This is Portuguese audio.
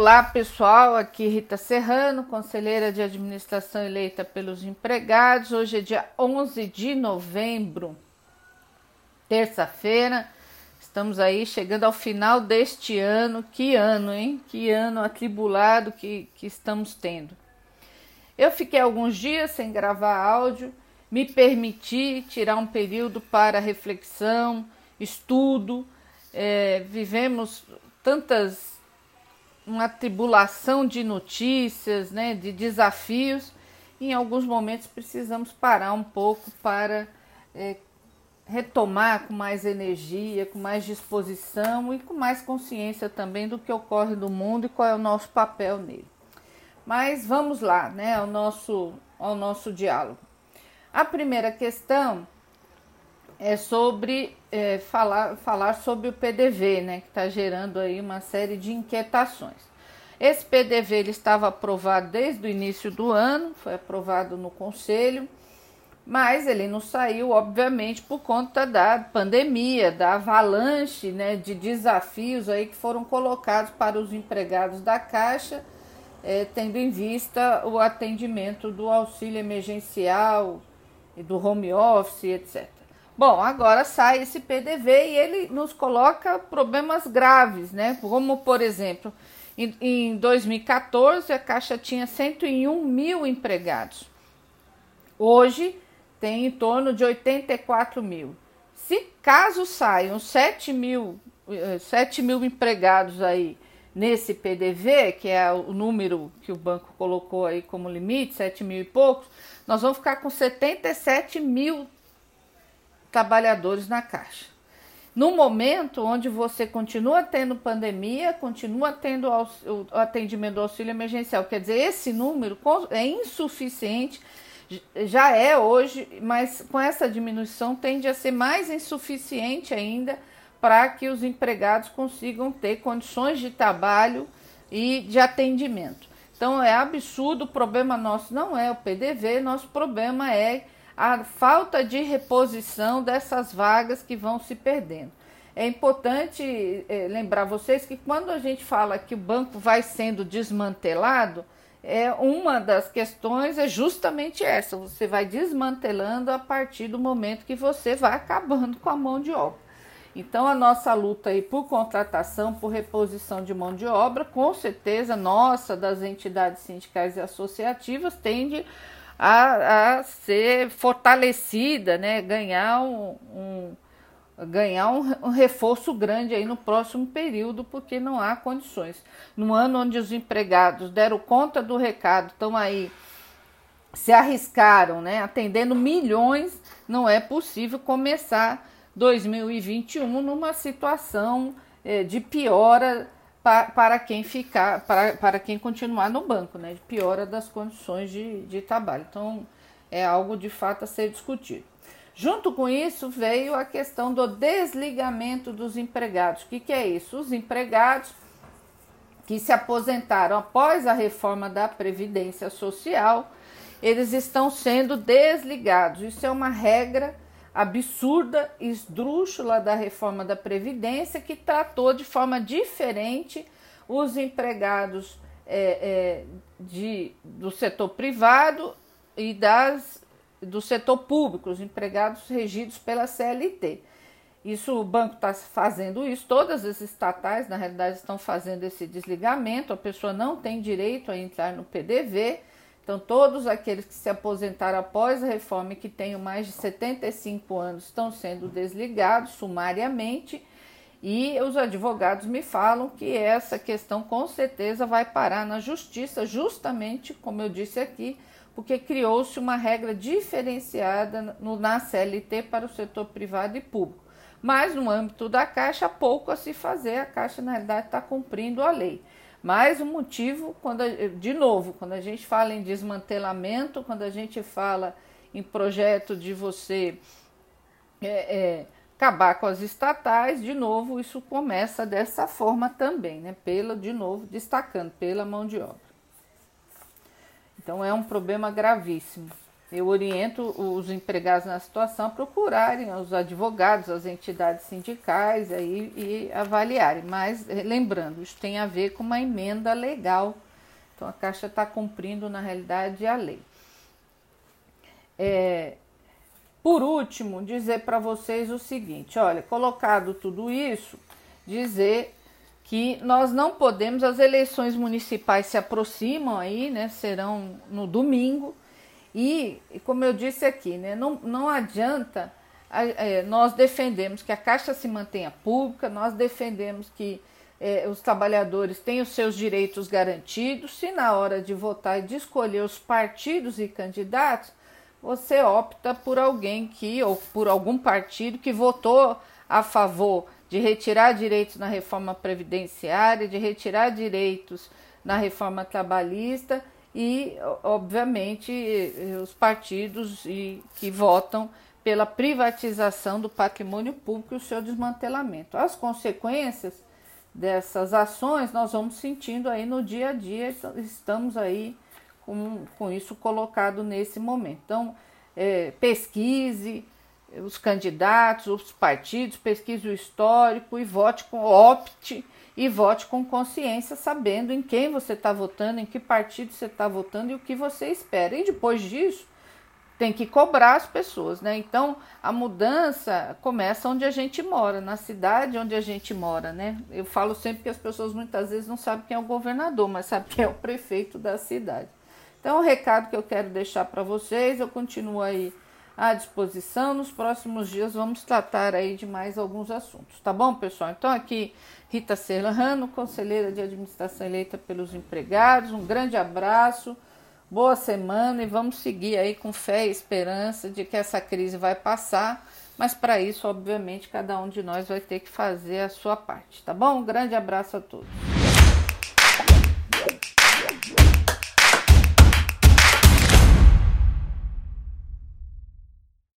Olá pessoal, aqui Rita Serrano, conselheira de administração eleita pelos empregados. Hoje é dia 11 de novembro, terça-feira. Estamos aí chegando ao final deste ano. Que ano, hein? Que ano atribulado que, que estamos tendo. Eu fiquei alguns dias sem gravar áudio, me permiti tirar um período para reflexão, estudo. É, vivemos tantas uma tribulação de notícias, né, de desafios. Em alguns momentos precisamos parar um pouco para é, retomar com mais energia, com mais disposição e com mais consciência também do que ocorre no mundo e qual é o nosso papel nele. Mas vamos lá, né, ao nosso, ao nosso diálogo. A primeira questão é sobre é, falar, falar sobre o PDV, né, que está gerando aí uma série de inquietações. Esse PDV ele estava aprovado desde o início do ano, foi aprovado no Conselho, mas ele não saiu, obviamente, por conta da pandemia, da avalanche né, de desafios aí que foram colocados para os empregados da Caixa, é, tendo em vista o atendimento do auxílio emergencial e do home office, etc. Bom, agora sai esse PDV e ele nos coloca problemas graves, né? Como, por exemplo, em, em 2014 a Caixa tinha 101 mil empregados. Hoje tem em torno de 84 mil. Se caso saiam 7 mil, 7 eh, mil empregados aí nesse PDV, que é o número que o banco colocou aí como limite, 7 mil e poucos, nós vamos ficar com 77 mil trabalhadores na Caixa. No momento onde você continua tendo pandemia, continua tendo o atendimento do auxílio emergencial, quer dizer, esse número é insuficiente, já é hoje, mas com essa diminuição tende a ser mais insuficiente ainda para que os empregados consigam ter condições de trabalho e de atendimento. Então é absurdo, o problema nosso não é o PDV, nosso problema é a falta de reposição dessas vagas que vão se perdendo. É importante é, lembrar vocês que quando a gente fala que o banco vai sendo desmantelado, é uma das questões é justamente essa. Você vai desmantelando a partir do momento que você vai acabando com a mão de obra. Então a nossa luta aí por contratação, por reposição de mão de obra, com certeza nossa, das entidades sindicais e associativas, tende a, a ser fortalecida, né? ganhar um, um ganhar um, um, reforço grande aí no próximo período, porque não há condições. No ano onde os empregados deram conta do recado, estão aí, se arriscaram, né, atendendo milhões, não é possível começar 2021 numa situação eh, de piora para quem ficar, para, para quem continuar no banco, né? Piora das condições de, de trabalho. Então, é algo de fato a ser discutido. Junto com isso veio a questão do desligamento dos empregados. O que, que é isso? Os empregados que se aposentaram após a reforma da Previdência Social, eles estão sendo desligados. Isso é uma regra absurda, esdrúxula da reforma da Previdência, que tratou de forma diferente os empregados é, é, de, do setor privado e das, do setor público, os empregados regidos pela CLT. Isso o banco está fazendo isso, todas as estatais, na realidade, estão fazendo esse desligamento, a pessoa não tem direito a entrar no PDV então, todos aqueles que se aposentaram após a reforma e que tenham mais de 75 anos estão sendo desligados sumariamente. E os advogados me falam que essa questão com certeza vai parar na justiça, justamente como eu disse aqui, porque criou-se uma regra diferenciada no, na CLT para o setor privado e público. Mas no âmbito da Caixa, pouco a se fazer, a Caixa na realidade está cumprindo a lei. Mais um motivo, quando de novo, quando a gente fala em desmantelamento, quando a gente fala em projeto de você é, é, acabar com as estatais, de novo, isso começa dessa forma também, né? Pela, de novo, destacando, pela mão de obra. Então é um problema gravíssimo. Eu oriento os empregados na situação a procurarem os advogados, as entidades sindicais aí, e avaliarem. Mas lembrando, isso tem a ver com uma emenda legal. Então a Caixa está cumprindo, na realidade, a lei. É, por último, dizer para vocês o seguinte: olha, colocado tudo isso, dizer que nós não podemos, as eleições municipais se aproximam aí, né? Serão no domingo, e como eu disse aqui, né? Não, não adianta é, nós defendemos que a Caixa se mantenha pública, nós defendemos que é, os trabalhadores tenham seus direitos garantidos, se na hora de votar e de escolher os partidos e candidatos, você opta por alguém que, ou por algum partido que votou a favor de retirar direitos na reforma previdenciária, de retirar direitos na reforma trabalhista e, obviamente, os partidos que votam pela privatização do patrimônio público e o seu desmantelamento. As consequências dessas ações nós vamos sentindo aí no dia a dia, estamos aí com, com isso colocado nesse momento. Então, é, pesquise os candidatos, os partidos, pesquise o histórico e vote com opte e vote com consciência, sabendo em quem você está votando, em que partido você está votando e o que você espera. E depois disso, tem que cobrar as pessoas, né? Então a mudança começa onde a gente mora, na cidade onde a gente mora, né? Eu falo sempre que as pessoas muitas vezes não sabem quem é o governador, mas sabem quem é o prefeito da cidade. Então, o recado que eu quero deixar para vocês, eu continuo aí à disposição. Nos próximos dias vamos tratar aí de mais alguns assuntos, tá bom, pessoal? Então, aqui Rita Serrano, conselheira de administração eleita pelos empregados. Um grande abraço, boa semana e vamos seguir aí com fé e esperança de que essa crise vai passar. Mas para isso, obviamente, cada um de nós vai ter que fazer a sua parte, tá bom? Um grande abraço a todos.